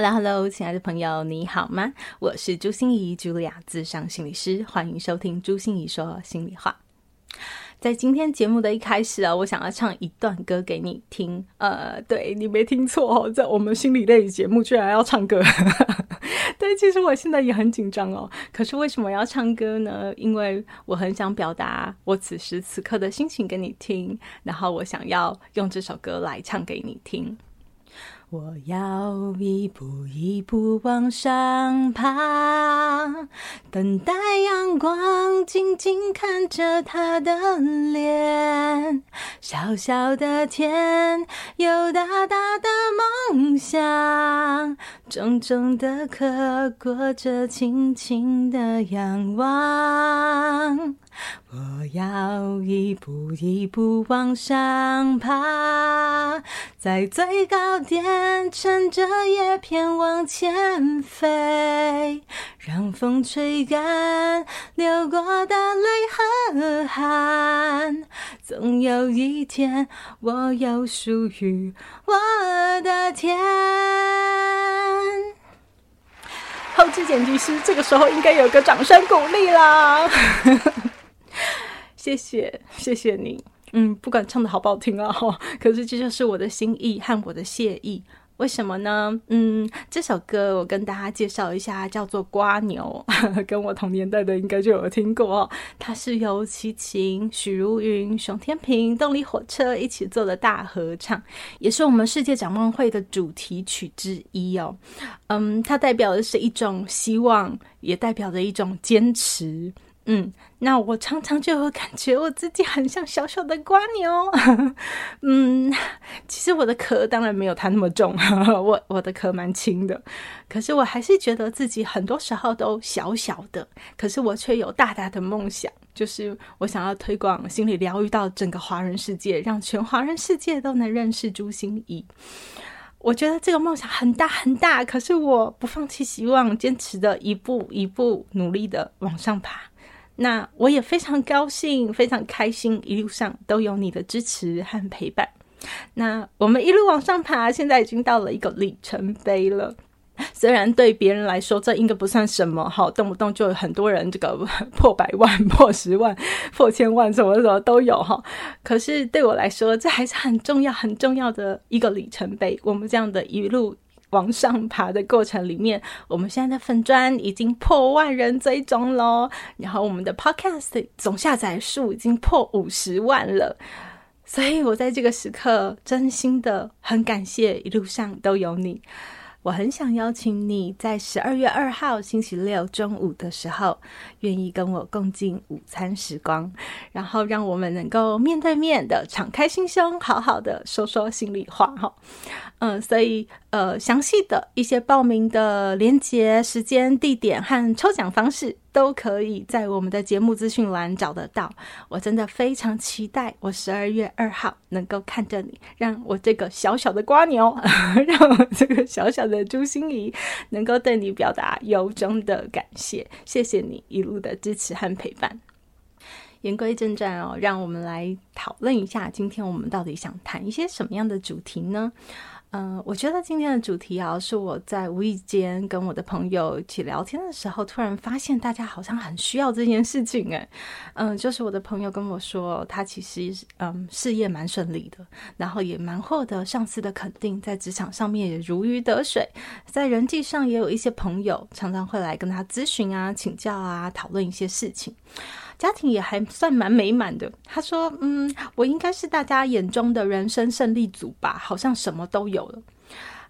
Hello，亲爱的朋友，你好吗？我是朱心怡，Julia，咨商心理师，欢迎收听朱心怡说心里话。在今天节目的一开始啊，我想要唱一段歌给你听。呃，对，你没听错哦，在我们心理类节目居然要唱歌。对，其实我现在也很紧张哦。可是为什么要唱歌呢？因为我很想表达我此时此刻的心情给你听，然后我想要用这首歌来唱给你听。我要一步一步往上爬，等待阳光，静静看着他的脸。小小的天，有大大的梦想，重重的壳裹着轻轻的仰望。我要一步一步往上爬，在最高点乘着叶片往前飞，让风吹干流过的泪和汗。总有一天，我有属于我的天。后期剪辑师，这个时候应该有个掌声鼓励啦。谢谢，谢谢你。嗯，不管唱的好不好听啊，可是这就是我的心意和我的谢意。为什么呢？嗯，这首歌我跟大家介绍一下，叫做《瓜牛》，跟我同年代的应该就有听过。它是由齐秦、许茹芸、熊天平、动力火车一起做的大合唱，也是我们世界展望会的主题曲之一哦。嗯，它代表的是一种希望，也代表着一种坚持。嗯，那我常常就有感觉我自己很像小小的瓜牛。嗯，其实我的壳当然没有它那么重，我我的壳蛮轻的。可是我还是觉得自己很多时候都小小的，可是我却有大大的梦想，就是我想要推广心理疗愈到整个华人世界，让全华人世界都能认识朱心怡。我觉得这个梦想很大很大，可是我不放弃希望，坚持的一步一步努力的往上爬。那我也非常高兴，非常开心，一路上都有你的支持和陪伴。那我们一路往上爬，现在已经到了一个里程碑了。虽然对别人来说这应该不算什么，哈，动不动就有很多人这个破百万、破十万、破千万，什么什么都有，哈。可是对我来说，这还是很重要、很重要的一个里程碑。我们这样的一路。往上爬的过程里面，我们现在的粉砖已经破万人追踪喽，然后我们的 Podcast 总下载数已经破五十万了，所以我在这个时刻真心的很感谢一路上都有你。我很想邀请你在十二月二号星期六中午的时候，愿意跟我共进午餐时光，然后让我们能够面对面的敞开心胸，好好的说说心里话哈。嗯，所以呃，详细的一些报名的连接、时间、地点和抽奖方式。都可以在我们的节目资讯栏找得到。我真的非常期待，我十二月二号能够看着你，让我这个小小的瓜牛，让我这个小小的朱心仪能够对你表达由衷的感谢。谢谢你一路的支持和陪伴。言归正传哦，让我们来讨论一下，今天我们到底想谈一些什么样的主题呢？嗯，我觉得今天的主题啊，是我在无意间跟我的朋友一起聊天的时候，突然发现大家好像很需要这件事情诶。嗯，就是我的朋友跟我说，他其实嗯事业蛮顺利的，然后也蛮获得上司的肯定，在职场上面也如鱼得水，在人际上也有一些朋友常常会来跟他咨询啊、请教啊、讨论一些事情。家庭也还算蛮美满的。他说：“嗯，我应该是大家眼中的人生胜利组吧，好像什么都有了。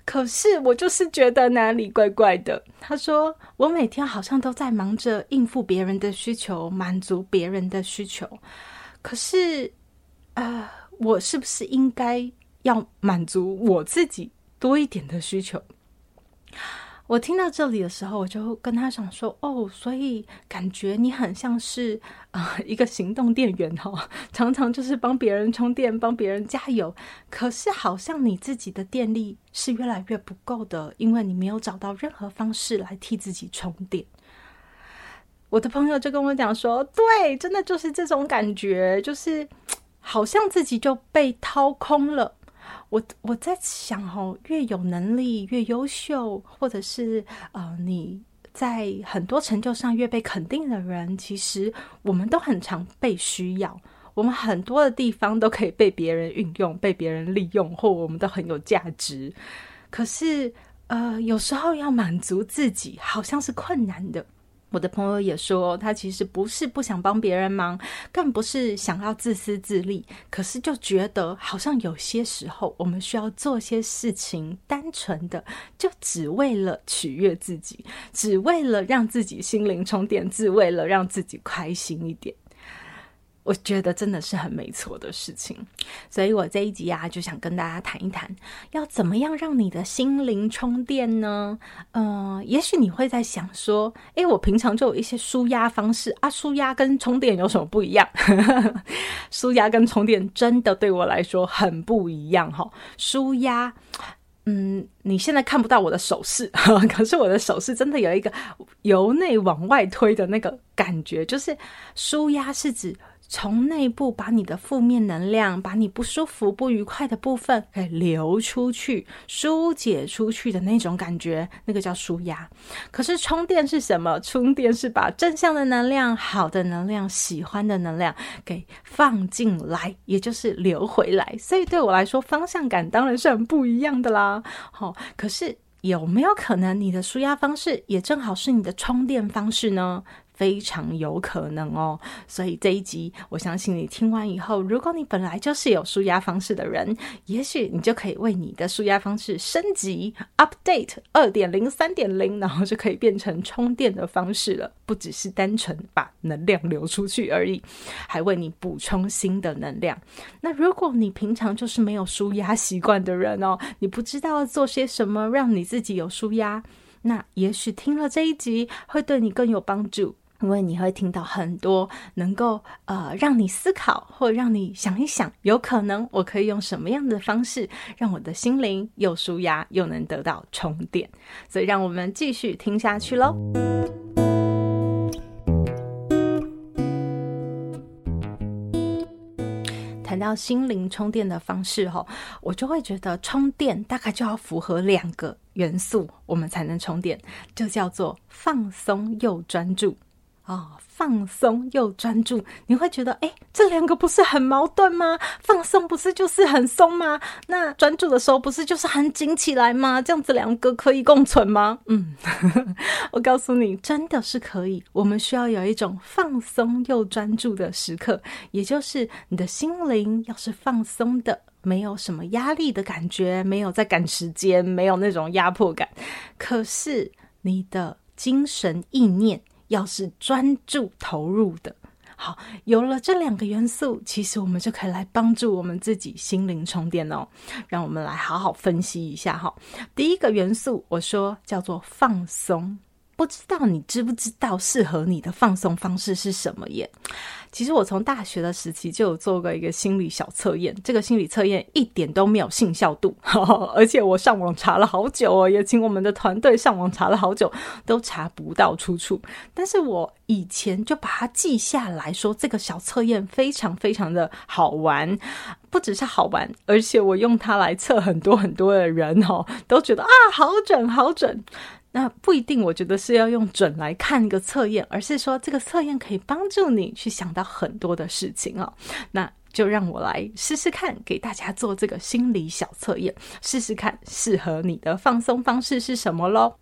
可是我就是觉得哪里怪怪的。”他说：“我每天好像都在忙着应付别人的需求，满足别人的需求。可是，呃，我是不是应该要满足我自己多一点的需求？”我听到这里的时候，我就跟他讲说：“哦，所以感觉你很像是啊、一个行动电源哦，常常就是帮别人充电，帮别人加油。可是好像你自己的电力是越来越不够的，因为你没有找到任何方式来替自己充电。”我的朋友就跟我讲说：“对，真的就是这种感觉，就是 好像自己就被掏空了。”我我在想哦，越有能力越优秀，或者是呃你在很多成就上越被肯定的人，其实我们都很常被需要。我们很多的地方都可以被别人运用，被别人利用，或我们都很有价值。可是呃，有时候要满足自己，好像是困难的。我的朋友也说，他其实不是不想帮别人忙，更不是想要自私自利，可是就觉得好像有些时候我们需要做些事情，单纯的就只为了取悦自己，只为了让自己心灵充电，只为了让自己开心一点。我觉得真的是很没错的事情，所以我这一集啊，就想跟大家谈一谈，要怎么样让你的心灵充电呢？嗯、也许你会在想说，诶，我平常就有一些舒压方式啊，舒压跟充电有什么不一样？舒压跟充电真的对我来说很不一样哈。舒压，嗯，你现在看不到我的手势，可是我的手势真的有一个由内往外推的那个感觉，就是舒压是指。从内部把你的负面能量，把你不舒服、不愉快的部分给流出去、疏解出去的那种感觉，那个叫舒压。可是充电是什么？充电是把正向的能量、好的能量、喜欢的能量给放进来，也就是流回来。所以对我来说，方向感当然是很不一样的啦。好，可是有没有可能你的舒压方式也正好是你的充电方式呢？非常有可能哦，所以这一集，我相信你听完以后，如果你本来就是有舒压方式的人，也许你就可以为你的舒压方式升级 update 二点零、三点零，然后就可以变成充电的方式了。不只是单纯把能量流出去而已，还为你补充新的能量。那如果你平常就是没有舒压习惯的人哦，你不知道做些什么让你自己有舒压，那也许听了这一集会对你更有帮助。因为你会听到很多能够呃让你思考，或让你想一想，有可能我可以用什么样的方式让我的心灵又舒压又能得到充电。所以让我们继续听下去喽。谈到心灵充电的方式吼，我就会觉得充电大概就要符合两个元素，我们才能充电，就叫做放松又专注。哦，放松又专注，你会觉得，哎，这两个不是很矛盾吗？放松不是就是很松吗？那专注的时候不是就是很紧起来吗？这样子两个可以共存吗？嗯，我告诉你，真的是可以。我们需要有一种放松又专注的时刻，也就是你的心灵要是放松的，没有什么压力的感觉，没有在赶时间，没有那种压迫感。可是你的精神意念。要是专注投入的，好，有了这两个元素，其实我们就可以来帮助我们自己心灵充电哦。让我们来好好分析一下哈。第一个元素，我说叫做放松，不知道你知不知道适合你的放松方式是什么耶？其实我从大学的时期就有做过一个心理小测验，这个心理测验一点都没有信效度，而且我上网查了好久哦，也请我们的团队上网查了好久，都查不到出处。但是我以前就把它记下来说，这个小测验非常非常的好玩，不只是好玩，而且我用它来测很多很多的人哦，都觉得啊，好准好准。那不一定，我觉得是要用准来看一个测验，而是说这个测验可以帮助你去想到很多的事情哦。那就让我来试试看，给大家做这个心理小测验，试试看适合你的放松方式是什么喽。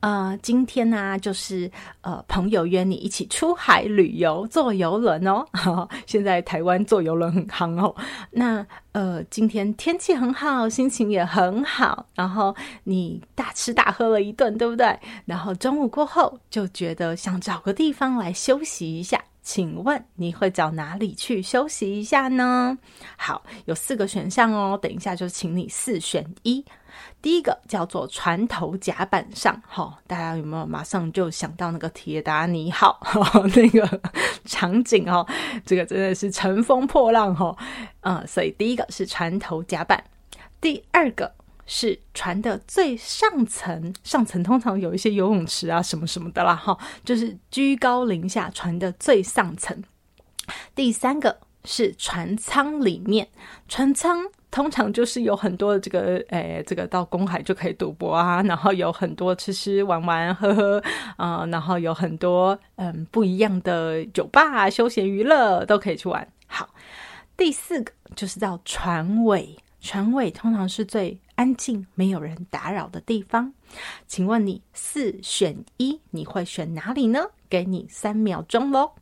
呃，今天呢、就是呃，朋友约你一起出海旅游，坐游轮哦。现在台湾坐游轮很夯哦。那呃，今天天气很好，心情也很好，然后你大吃大喝了一顿，对不对？然后中午过后就觉得想找个地方来休息一下，请问你会找哪里去休息一下呢？好，有四个选项哦，等一下就请你四选一。第一个叫做船头甲板上，哈，大家有没有马上就想到那个铁达尼号 那个场景哦？这个真的是乘风破浪哈，嗯，所以第一个是船头甲板，第二个是船的最上层，上层通常有一些游泳池啊什么什么的啦，哈，就是居高临下，船的最上层。第三个是船舱里面，船舱。通常就是有很多的这个，诶、这个到公海就可以赌博啊，然后有很多吃吃玩玩喝喝 啊、然后有很多嗯不一样的酒吧、休闲娱乐都可以去玩。好，第四个就是到船尾，船尾通常是最安静、没有人打扰的地方。请问你四选一，你会选哪里呢？给你三秒钟喽。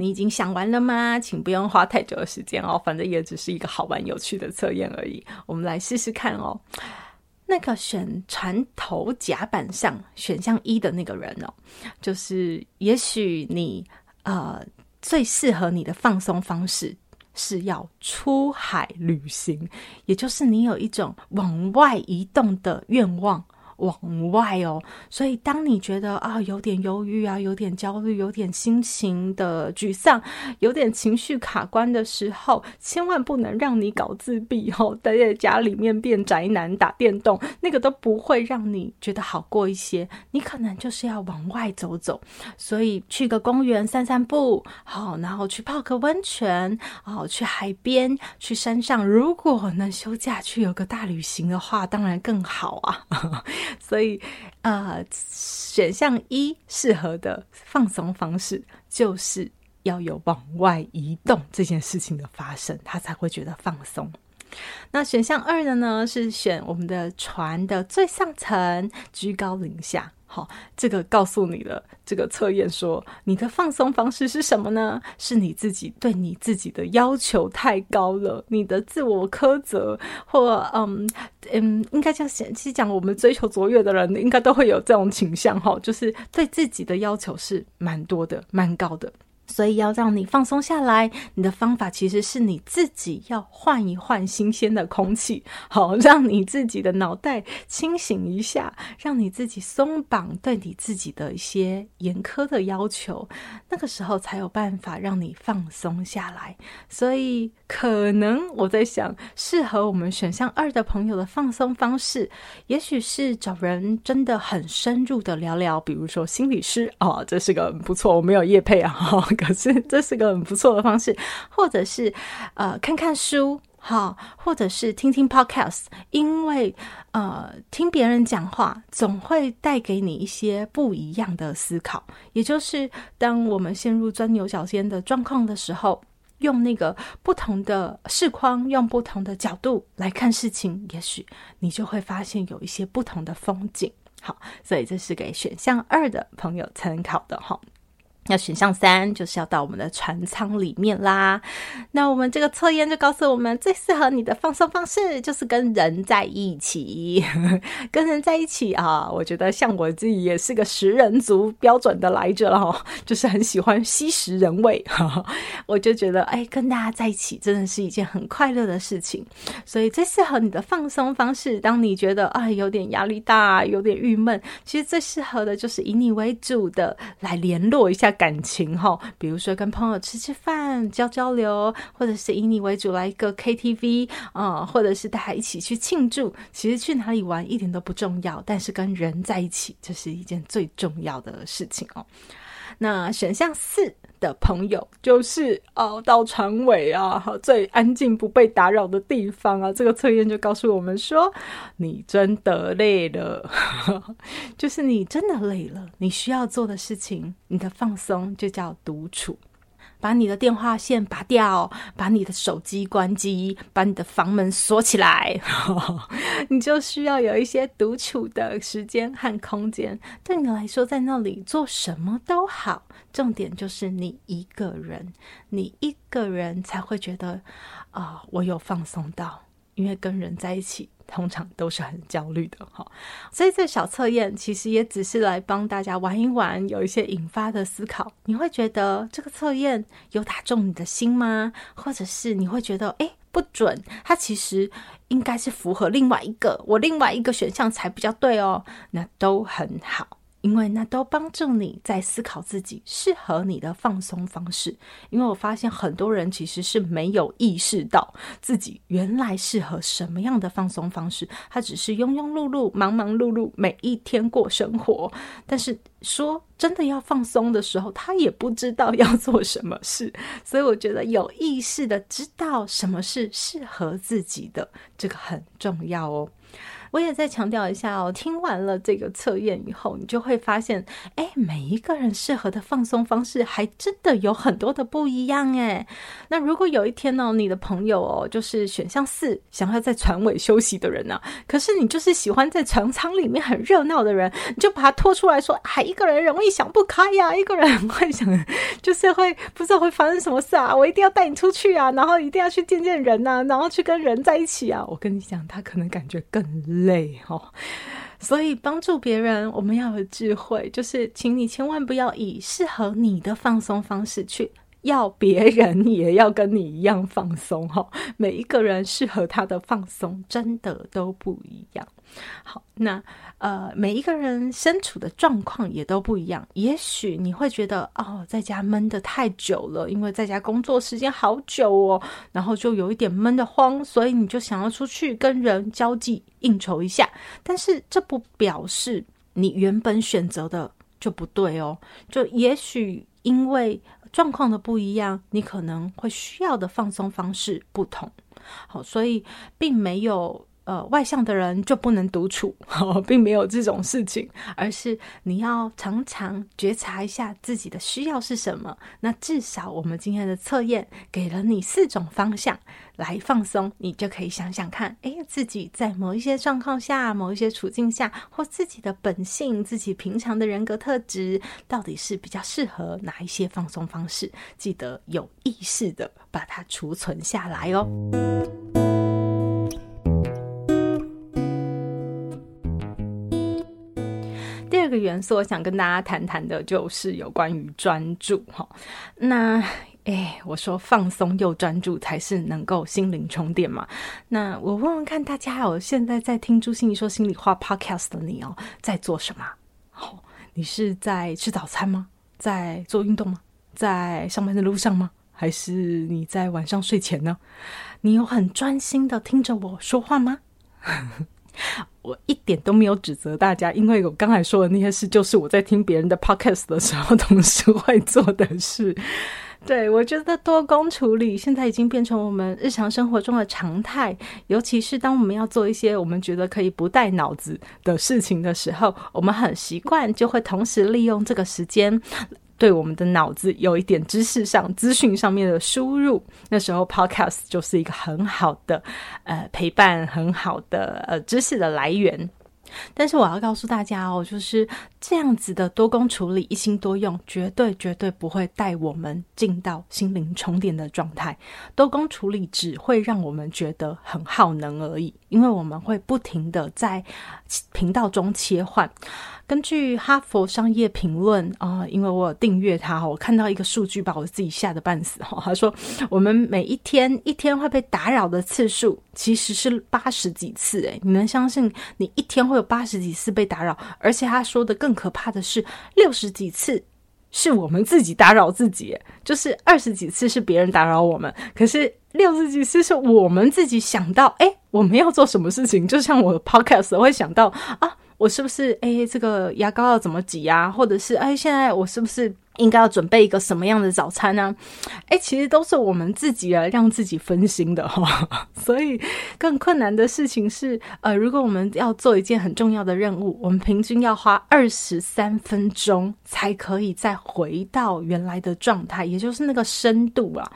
你已经想完了吗？请不用花太久的时间哦，反正也只是一个好玩有趣的测验而已。我们来试试看哦。那个选船头甲板上选项一的那个人哦，就是也许你呃最适合你的放松方式是要出海旅行，也就是你有一种往外移动的愿望。往外哦，所以当你觉得啊有点忧郁啊，有点焦虑，有点心情的沮丧，有点情绪卡关的时候，千万不能让你搞自闭哦，待在家里面变宅男打电动，那个都不会让你觉得好过一些。你可能就是要往外走走，所以去个公园散散步，好，然后去泡个温泉，好，去海边，去山上。如果能休假去有个大旅行的话，当然更好啊。所以，呃，选项一适合的放松方式，就是要有往外移动这件事情的发生，他才会觉得放松。那选项二的呢，是选我们的船的最上层，居高临下。好，这个告诉你的这个测验说，你的放松方式是什么呢？是你自己对你自己的要求太高了，你的自我苛责，或嗯嗯，应该这样讲，其实讲我们追求卓越的人，应该都会有这种倾向哈，就是对自己的要求是蛮多的，蛮高的。所以要让你放松下来，你的方法其实是你自己要换一换新鲜的空气，好，让你自己的脑袋清醒一下，让你自己松绑对你自己的一些严苛的要求，那个时候才有办法让你放松下来。所以可能我在想，适合我们选项二的朋友的放松方式，也许是找人真的很深入的聊聊，比如说心理师哦，这是个不错，我没有业配啊。可是这是个很不错的方式，或者是呃看看书，好，或者是听听 podcast，因为呃听别人讲话总会带给你一些不一样的思考。也就是当我们陷入钻牛角尖的状况的时候，用那个不同的视框，用不同的角度来看事情，也许你就会发现有一些不同的风景。好，所以这是给选项二的朋友参考的哈。那选项三就是要到我们的船舱里面啦。那我们这个测验就告诉我们，最适合你的放松方式就是跟人在一起。跟人在一起啊，我觉得像我自己也是个食人族标准的来着了，就是很喜欢吸食人味。我就觉得，哎，跟大家在一起真的是一件很快乐的事情。所以最适合你的放松方式，当你觉得啊有点压力大、有点郁闷，其实最适合的就是以你为主的来联络一下。感情哈，比如说跟朋友吃吃饭、交交流，或者是以你为主来一个 KTV 啊、或者是大家一起去庆祝。其实去哪里玩一点都不重要，但是跟人在一起，这是一件最重要的事情哦。那选项四的朋友就是哦，到船尾啊，最安静不被打扰的地方啊。这个测验就告诉我们说，你真的累了，就是你真的累了。你需要做的事情，你的放松就叫独处。把你的电话线拔掉，把你的手机关机，把你的房门锁起来，你就需要有一些独处的时间和空间。对你来说，在那里做什么都好，重点就是你一个人，你一个人才会觉得啊、我有放松到，因为跟人在一起。通常都是很焦虑的哈，所以这小测验其实也只是来帮大家玩一玩，有一些引发的思考。你会觉得这个测验有打中你的心吗？或者是你会觉得，诶，不准，它其实应该是符合另外一个，我另外一个选项才比较对哦，那都很好。因为那都帮助你在思考自己适合你的放松方式。因为我发现很多人其实是没有意识到自己原来适合什么样的放松方式，他只是庸庸碌碌、忙忙碌碌，每一天过生活。但是说真的要放松的时候，他也不知道要做什么事。所以我觉得有意识的知道什么是适合自己的，这个很重要哦。我也再强调一下哦，听完了这个测验以后，你就会发现，哎，每一个人适合的放松方式还真的有很多的不一样哎。那如果有一天呢，你的朋友哦，就是选项四，想要在船尾休息的人呢，可是你就是喜欢在船舱里面很热闹的人，你就把他拖出来说，还一个人容易想不开呀，一个人很会想，就是会不知道会发生什么事啊，我一定要带你出去啊，然后一定要去见见人呐，然后去跟人在一起啊。我跟你讲，他可能感觉更累。哦，所以帮助别人，我们要有智慧，就是请你千万不要以适合你的放松方式去要别人也要跟你一样放松哈。每一个人适合他的放松真的都不一样。好，那。呃，每一个人身处的状况也都不一样。也许你会觉得，哦，在家闷得太久了，因为在家工作时间好久哦，然后就有一点闷得慌，所以你就想要出去跟人交际应酬一下。但是这不表示你原本选择的就不对哦。就也许因为状况的不一样，你可能会需要的放松方式不同。好，所以并没有。呃，外向的人就不能独处，哦，并没有这种事情，而是你要常常觉察一下自己的需要是什么。那至少我们今天的测验给了你四种方向来放松，你就可以想想看，哎，自己在某一些状况下、某一些处境下，或自己的本性、自己平常的人格特质，到底是比较适合哪一些放松方式？记得有意识的把它储存下来哦。这个元素，我想跟大家谈谈的，就是有关于专注哈。那哎，我说放松又专注，才是能够心灵充电嘛。那我问问看大家哦，现在在听朱心怡说心里话 Podcast 的你哦，在做什么？好，你是在吃早餐吗？在做运动吗？在上班的路上吗？还是你在晚上睡前呢？你有很专心的听着我说话吗？我一点都没有指责大家，因为我刚才说的那些事，就是我在听别人的 podcast 的时候，同时会做的事。对，我觉得多工处理现在已经变成我们日常生活中的常态，尤其是当我们要做一些我们觉得可以不带脑子的事情的时候，我们很习惯就会同时利用这个时间。对我们的脑子有一点知识上、资讯上面的输入，那时候 Podcast 就是一个很好的呃陪伴，很好的呃知识的来源。但是我要告诉大家哦，就是这样子的多工处理、一心多用，绝对绝对不会带我们进到心灵充电的状态。多工处理只会让我们觉得很耗能而已，因为我们会不停的在频道中切换。根据哈佛商业评论啊，因为我有订阅它，我看到一个数据把我自己吓得半死。他说，我们每一天一天会被打扰的次数其实是八十几次，诶，你能相信你一天会有八十几次被打扰？而且他说的更可怕的是，六十几次是我们自己打扰自己，就是二十几次是别人打扰我们，可是六十几次是我们自己想到，诶，我们要做什么事情？就像我的 podcast 会想到啊。我是不是哎，这个牙膏要怎么挤呀？或者是哎，现在我是不是应该要准备一个什么样的早餐呢？哎，其实都是我们自己来让自己分心的哈。所以更困难的事情是，呃，如果我们要做一件很重要的任务，我们平均要花二十三分钟才可以再回到原来的状态，也就是那个深度啊。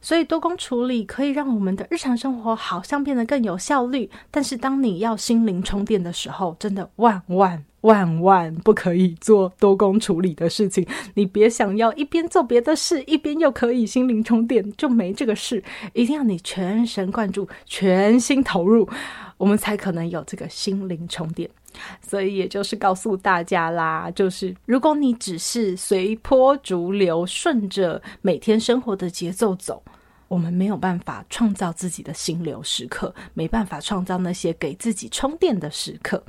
所以多工处理可以让我们的日常生活好像变得更有效率，但是当你要心灵充电的时候，真的万万万万不可以做多工处理的事情。你别想要一边做别的事，一边又可以心灵充电，就没这个事。一定要你全神贯注、全心投入，我们才可能有这个心灵充电。所以也就是告诉大家啦，就是如果你只是随波逐流，顺着每天生活的节奏走。我们没有办法创造自己的心流时刻，没办法创造那些给自己充电的时刻。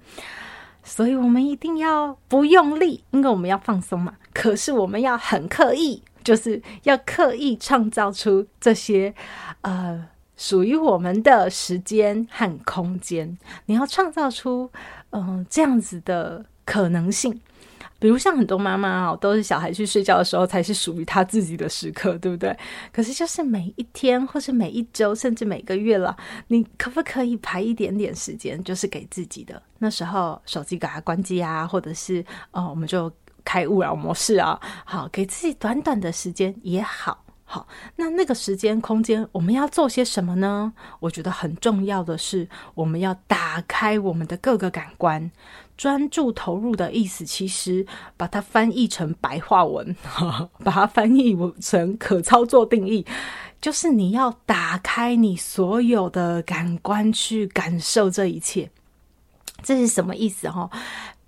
所以，我们一定要不用力，因为我们要放松嘛。可是，我们要很刻意，就是要刻意创造出这些呃属于我们的时间和空间。你要创造出嗯、这样子的可能性。比如像很多妈妈哦，都是小孩去睡觉的时候才是属于他自己的时刻，对不对？可是就是每一天，或是每一周，甚至每个月了，你可不可以排一点点时间，就是给自己的？那时候手机给它关机啊，或者是哦，我们就开勿扰模式啊，好，给自己短短的时间也好。好，那那个时间空间，我们要做些什么呢？我觉得很重要的是，我们要打开我们的各个感官，专注投入的意思，其实把它翻译成白话文，把它翻译成可操作定义，就是你要打开你所有的感官去感受这一切。这是什么意思？哈，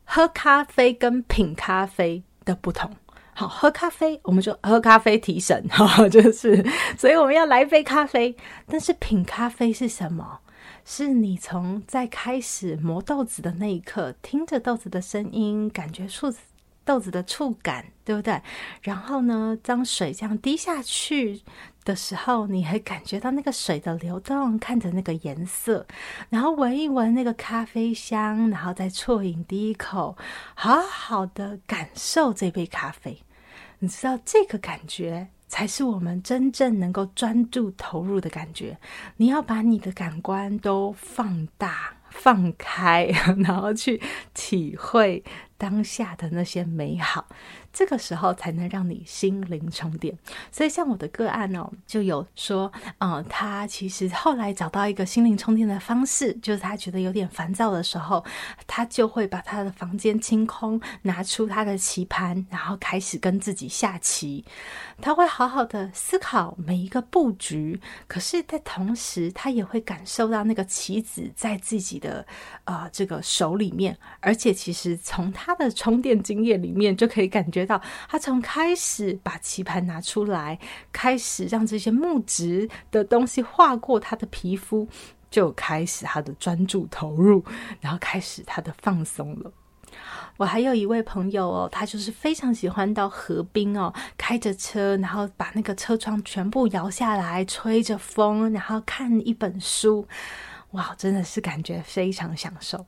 喝咖啡跟品咖啡的不同。好，喝咖啡，我们就喝咖啡提神，哈，就是，所以我们要来杯咖啡。但是品咖啡是什么？是你从在开始磨豆子的那一刻，听着豆子的声音，感觉触豆子的触感，对不对？然后呢，当水这样滴下去的时候，你还感觉到那个水的流动，看着那个颜色，然后闻一闻那个咖啡香，然后再啜饮第一口，好好的感受这杯咖啡。你知道这个感觉才是我们真正能够专注投入的感觉。你要把你的感官都放大、放开，然后去体会当下的那些美好。这个时候才能让你心灵充电。所以，像我的个案哦，就有说，嗯，他其实后来找到一个心灵充电的方式，就是他觉得有点烦躁的时候，他就会把他的房间清空，拿出他的棋盘，然后开始跟自己下棋。他会好好的思考每一个布局，可是，在同时，他也会感受到那个棋子在自己的呃这个手里面，而且，其实从他的充电经验里面就可以感。觉到他从开始把棋盘拿出来，开始让这些木质的东西划过他的皮肤，就开始他的专注投入，然后开始他的放松了。我还有一位朋友哦，他就是非常喜欢到河边哦，开着车，然后把那个车窗全部摇下来，吹着风，然后看一本书，哇，真的是感觉非常享受。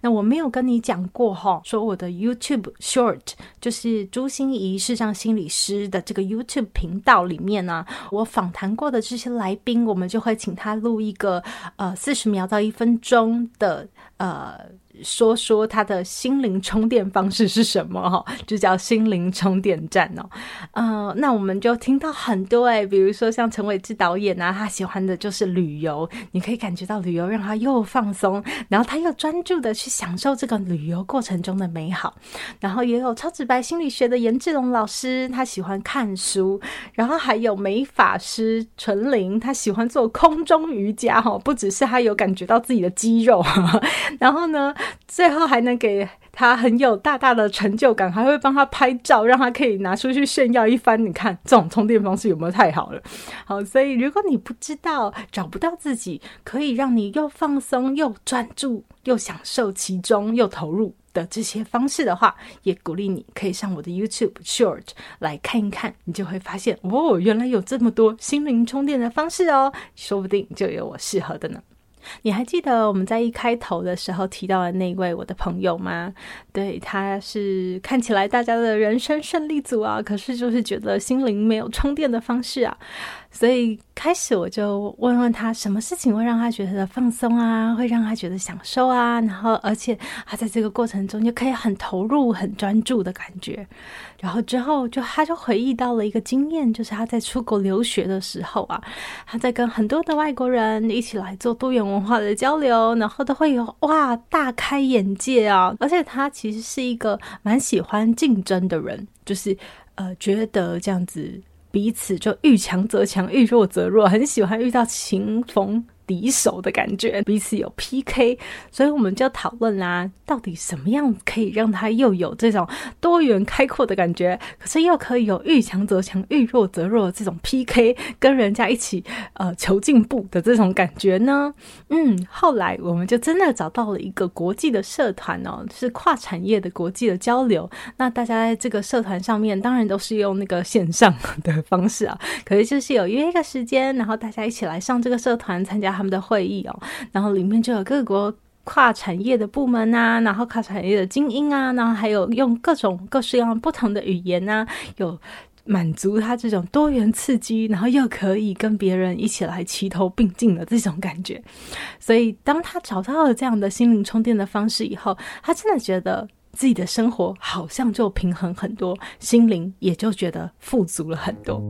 那我没有跟你讲过哈，说我的 YouTube Short 就是朱心仪视障心理师的这个 YouTube 频道里面呢、我访谈过的这些来宾，我们就会请他录一个呃四十秒到一分钟的呃。说说他的心灵充电方式是什么哈，就叫心灵充电站哦。嗯、那我们就听到很多哎，比如说像陈伟志导演啊，他喜欢的就是旅游，你可以感觉到旅游让他又放松，然后他又专注的去享受这个旅游过程中的美好。然后也有超直白心理学的颜志龙老师，他喜欢看书，然后还有美发师纯玲，他喜欢做空中瑜伽哈，不只是他有感觉到自己的肌肉，然后呢。最后还能给他很有大大的成就感，还会帮他拍照，让他可以拿出去炫耀一番。你看这种充电方式有没有太好了？好，所以如果你不知道，找不到自己可以让你又放松又专注又享受其中又投入的这些方式的话，也鼓励你可以上我的 YouTube Short 来看一看，你就会发现哦，原来有这么多心灵充电的方式哦，说不定就有我适合的呢。你还记得我们在一开头的时候提到的那位我的朋友吗？对，他是看起来大家的人生胜利组啊，可是就是觉得心灵没有充电的方式啊。所以开始我就问问他，什么事情会让他觉得放松啊，会让他觉得享受啊，然后而且他在这个过程中就可以很投入、很专注的感觉。然后之后就他就回忆到了一个经验，就是他在出国留学的时候啊，他在跟很多的外国人一起来做多元文化的交流，然后都会有哇大开眼界啊。而且他其实是一个蛮喜欢竞争的人，就是呃觉得这样子。彼此就遇强则强，遇弱则弱，很喜欢遇到情逢敌手的感觉，彼此有 PK，所以我们就讨论啦，到底什么样可以让他又有这种多元开阔的感觉，可是又可以有遇强则强、遇弱则弱的这种 PK，跟人家一起呃求进步的这种感觉呢？嗯，后来我们就真的找到了一个国际的社团哦，是跨产业的国际的交流。那大家在这个社团上面，当然都是用那个线上的方式啊，可是就是有约一个时间，然后大家一起来上这个社团参加他们的会议哦，然后里面就有各国跨产业的部门啊，然后跨产业的精英啊，然后还有用各种各式各样不同的语言啊，有满足他这种多元刺激，然后又可以跟别人一起来齐头并进的这种感觉。所以当他找到了这样的心灵充电的方式以后，他真的觉得自己的生活好像就平衡很多，心灵也就觉得富足了很多。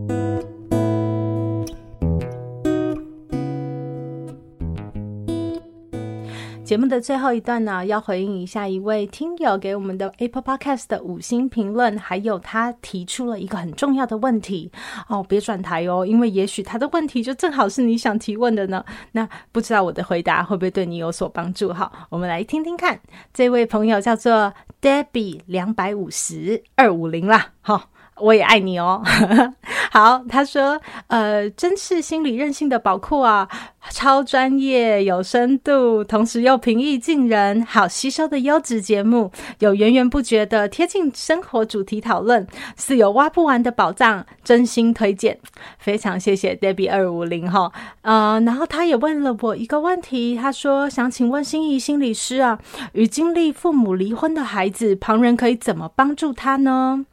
节目的最后一段呢，要回应一下一位听友给我们的 Apple Podcast 的五星评论，还有他提出了一个很重要的问题哦，别转台哦，因为也许他的问题就正好是你想提问的呢。那不知道我的回答会不会对你有所帮助？好，我们来听听看。这位朋友叫做 Debbie 两百五十二五零啦，好。我也爱你哦，好，他说，呃，真是心理韧性的宝库啊，超专业、有深度，同时又平易近人，好吸收的优质节目，有源源不绝的贴近生活主题讨论，是有挖不完的宝藏，真心推荐，非常谢谢 Debbie 二五零哈，呃，然后他也问了我一个问题，他说想请问心仪心理师啊，与经历父母离婚的孩子，旁人可以怎么帮助他呢？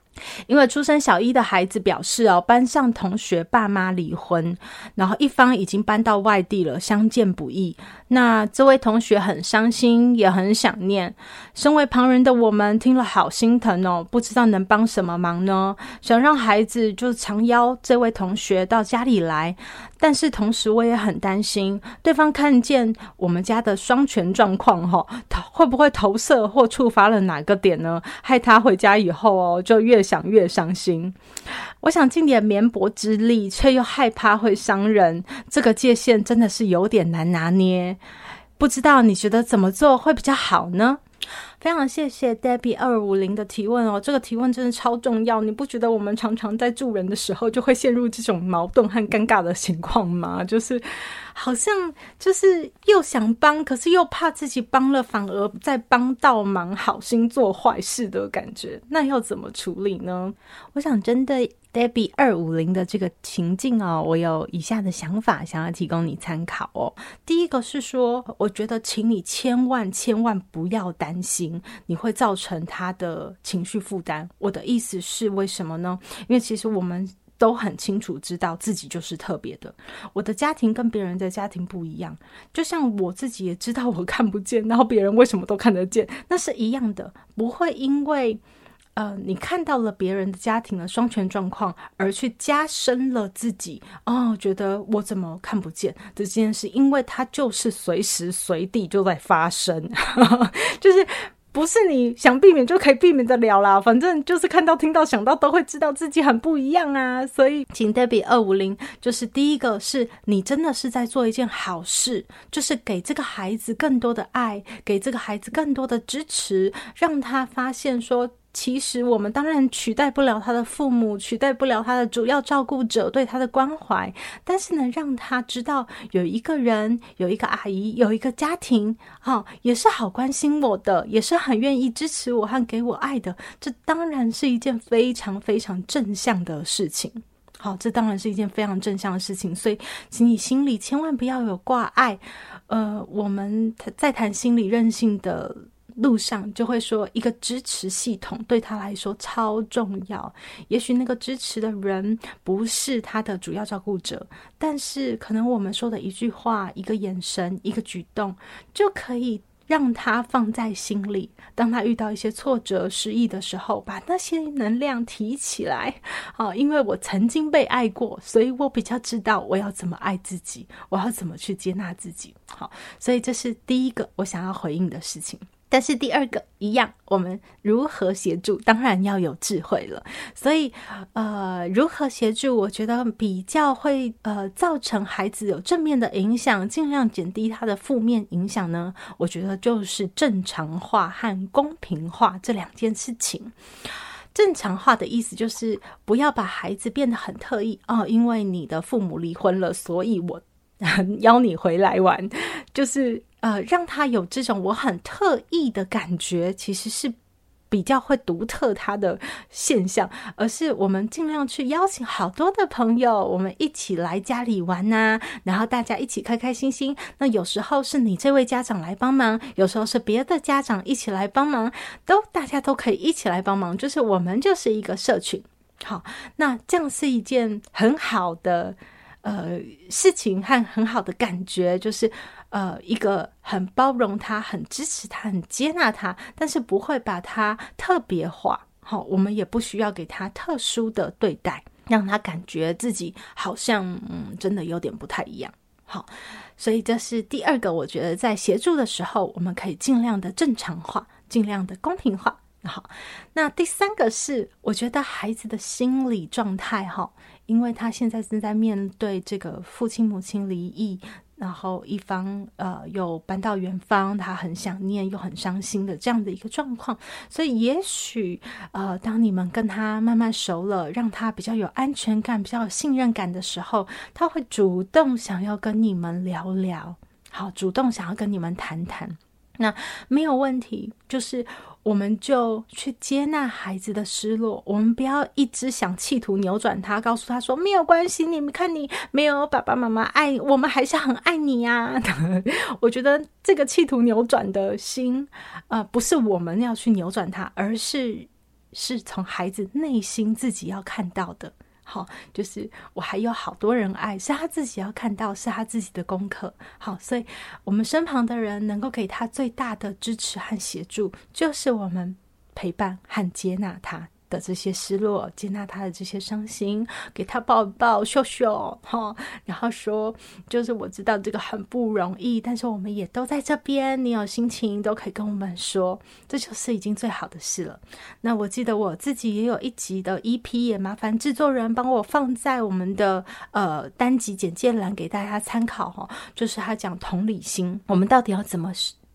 因为出生小一的孩子表示哦，班上同学爸妈离婚，然后一方已经搬到外地了，相见不易。那这位同学很伤心，也很想念。身为旁人的我们听了好心疼哦，不知道能帮什么忙呢？想让孩子就常邀这位同学到家里来，但是同时我也很担心对方看见我们家的双全状况哈，会不会投射或触发了哪个点呢？害他回家以后哦，就越想越伤心。我想尽点绵薄之力，却又害怕会伤人，这个界限真的是有点难拿捏。不知道你觉得怎么做会比较好呢？非常谢谢 Debbie 二五零的提问哦，这个提问真的超重要。你不觉得我们常常在助人的时候就会陷入这种矛盾和尴尬的情况吗？就是好像就是又想帮，可是又怕自己帮了反而在帮倒忙，好心做坏事的感觉。那要怎么处理呢？我想真的。Debbie 二五零的这个情境哦，我有以下的想法，想要提供你参考哦。第一个是说，我觉得请你千万千万不要担心，你会造成他的情绪负担。我的意思是为什么呢？因为其实我们都很清楚知道自己就是特别的，我的家庭跟别人的家庭不一样，就像我自己也知道我看不见，然后别人为什么都看得见，那是一样的，不会因为。呃，你看到了别人的家庭的双全状况，而去加深了自己哦，觉得我怎么看不见这件事？因为它就是随时随地就在发生，就是不是你想避免就可以避免得了啦。反正就是看到、听到、想到，都会知道自己很不一样啊。所以，请 Debbie 二五零，就是第一个是你真的是在做一件好事，就是给这个孩子更多的爱，给这个孩子更多的支持，让他发现说。其实我们当然取代不了他的父母，取代不了他的主要照顾者对他的关怀，但是呢，让他知道有一个人，有一个阿姨，有一个家庭，哈、也是好关心我的，也是很愿意支持我和给我爱的。这当然是一件非常非常正向的事情。好，这当然是一件非常正向的事情。所以，请你心里千万不要有挂碍。呃，我们在谈心理韧性的。路上就会说，一个支持系统对他来说超重要。也许那个支持的人不是他的主要照顾者，但是可能我们说的一句话、一个眼神、一个举动，就可以让他放在心里。当他遇到一些挫折、失意的时候，把那些能量提起来。好，因为我曾经被爱过，所以我比较知道我要怎么爱自己，我要怎么去接纳自己。好，所以这是第一个我想要回应的事情。但是第二个一样，我们如何协助，当然要有智慧了。所以，呃，如何协助，我觉得比较会呃造成孩子有正面的影响，尽量减低他的负面影响呢？我觉得就是正常化和公平化这两件事情。正常化的意思就是不要把孩子变得很特意哦，因为你的父母离婚了，所以我 邀你回来玩，就是。呃，让他有这种我很特意的感觉，其实是比较会独特他的现象，而是我们尽量去邀请好多的朋友，我们一起来家里玩呐、然后大家一起开开心心。那有时候是你这位家长来帮忙，有时候是别的家长一起来帮忙，都大家都可以一起来帮忙，就是我们就是一个社群。好，那这样是一件很好的呃事情和很好的感觉，就是。呃，一个很包容他、很支持他、很接纳他，但是不会把他特别化。好，我们也不需要给他特殊的对待，让他感觉自己好像嗯，真的有点不太一样。好，所以这是第二个，我觉得在协助的时候，我们可以尽量的正常化，尽量的公平化。好，那第三个是，我觉得孩子的心理状态哈，因为他现在正在面对这个父亲母亲离异。然后一方呃又搬到远方，他很想念又很伤心的这样的一个状况，所以也许呃当你们跟他慢慢熟了，让他比较有安全感、比较有信任感的时候，他会主动想要跟你们聊聊，好，主动想要跟你们谈谈，那没有问题，就是。我们就去接纳孩子的失落，我们不要一直想企图扭转他，告诉他说没有关系，你们看你没有爸爸妈妈爱，我们还是很爱你呀。我觉得这个企图扭转的心，呃，不是我们要去扭转他，而是是从孩子内心自己要看到的。好，就是我还有好多人爱，是他自己要看到，是他自己的功课。好，所以我们身旁的人能够给他最大的支持和协助，就是我们陪伴和接纳他。的这些失落，接纳他的这些伤心，给他抱抱、秀秀，哈，然后说，就是我知道这个很不容易，但是我们也都在这边，你有心情都可以跟我们说，这就是已经最好的事了。那我记得我自己也有一集的 EP，也麻烦制作人帮我放在我们的呃单集简介栏给大家参考哈，就是他讲同理心，我们到底要怎么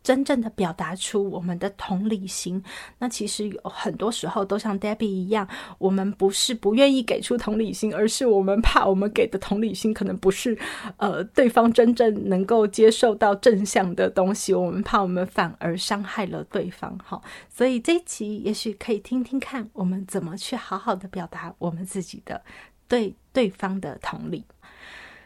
真正的表达出我们的同理心，那其实有很多时候都像 Debbie 一样，我们不是不愿意给出同理心，而是我们怕我们给的同理心可能不是呃对方真正能够接受到正向的东西，我们怕我们反而伤害了对方。好，所以这一集也许可以听听看，我们怎么去好好的表达我们自己的对对方的同理。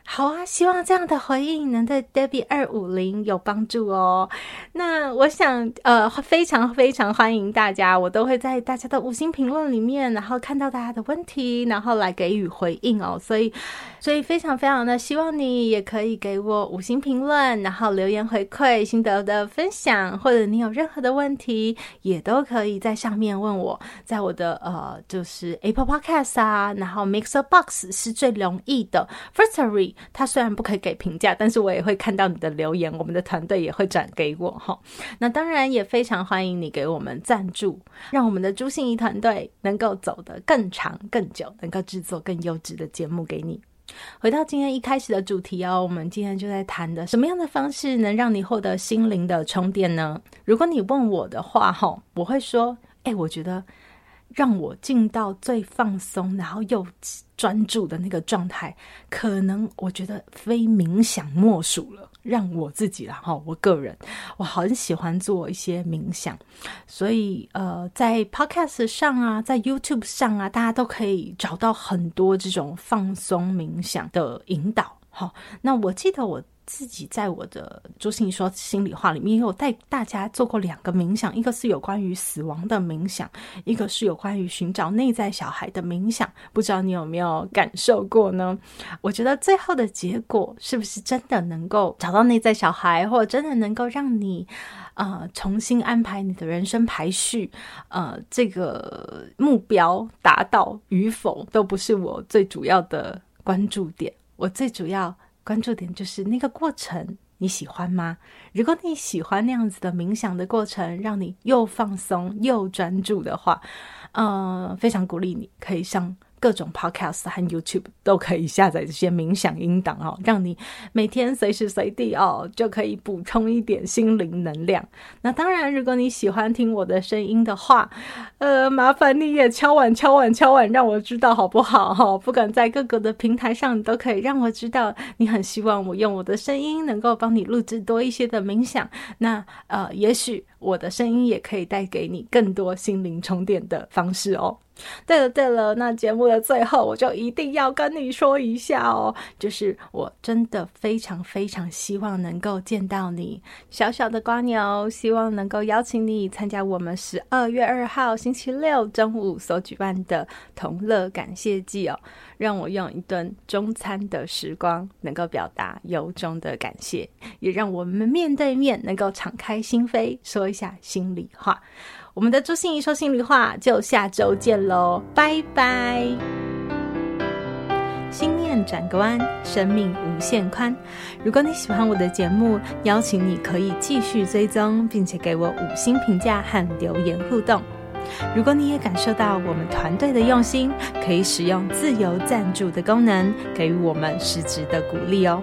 好啊，希望这样的回应能对 Debbie 二五零有帮助哦。那我想，呃，非常非常欢迎大家，我都会在大家的五星评论里面，然后看到大家的问题，然后来给予回应哦。所以，所以非常非常的希望你也可以给我五星评论，然后留言回馈心得的分享，或者你有任何的问题，也都可以在上面问我，在我的呃，就是 Apple Podcast 啊，然后 Mixer Box 是最容易的，Firstory。他虽然不可以给评价，但是我也会看到你的留言，我们的团队也会转给我哈。那当然也非常欢迎你给我们赞助，让我们的朱信怡团队能够走得更长更久，能够制作更优质的节目给你。回到今天一开始的主题哦，我们今天就在谈的什么样的方式能让你获得心灵的充电呢？如果你问我的话哈，我会说，哎，我觉得。让我进到最放松，然后又专注的那个状态，可能我觉得非冥想莫属了。让我自己啦，哈，我个人我很喜欢做一些冥想，所以呃，在 Podcast 上啊，在 YouTube 上啊，大家都可以找到很多这种放松冥想的引导。好，那我记得我。自己在我的朱信说心里话里面，也有带大家做过两个冥想，一个是有关于死亡的冥想，一个是有关于寻找内在小孩的冥想。不知道你有没有感受过呢？我觉得最后的结果是不是真的能够找到内在小孩，或者真的能够让你呃重新安排你的人生排序？呃，这个目标达到与否都不是我最主要的关注点，我最主要。关注点就是那个过程，你喜欢吗？如果你喜欢那样子的冥想的过程，让你又放松又专注的话，呃，非常鼓励你可以上。各种 podcast 和 YouTube 都可以下载这些冥想音档哦，让你每天随时随地哦就可以补充一点心灵能量。那当然，如果你喜欢听我的声音的话，呃，麻烦你也敲碗敲碗敲碗，让我知道好不好？哈，不管在各个的平台上，都可以让我知道你很希望我用我的声音能够帮你录制多一些的冥想。那呃，也许我的声音也可以带给你更多心灵充电的方式哦。对了对了，那节目的最后，我就一定要跟你说一下哦，就是我真的非常非常希望能够见到你，小小的瓜牛，希望能够邀请你参加我们十二月二号星期六中午所举办的同乐感谢祭哦，让我用一顿中餐的时光，能够表达由衷的感谢，也让我们面对面能够敞开心扉，说一下心里话。我们的朱心怡说心里话，就下周见喽，拜拜！心念转个弯，生命无限宽。如果你喜欢我的节目，邀请你可以继续追踪，并且给我五星评价和留言互动。如果你也感受到我们团队的用心，可以使用自由赞助的功能，给予我们实质的鼓励哦。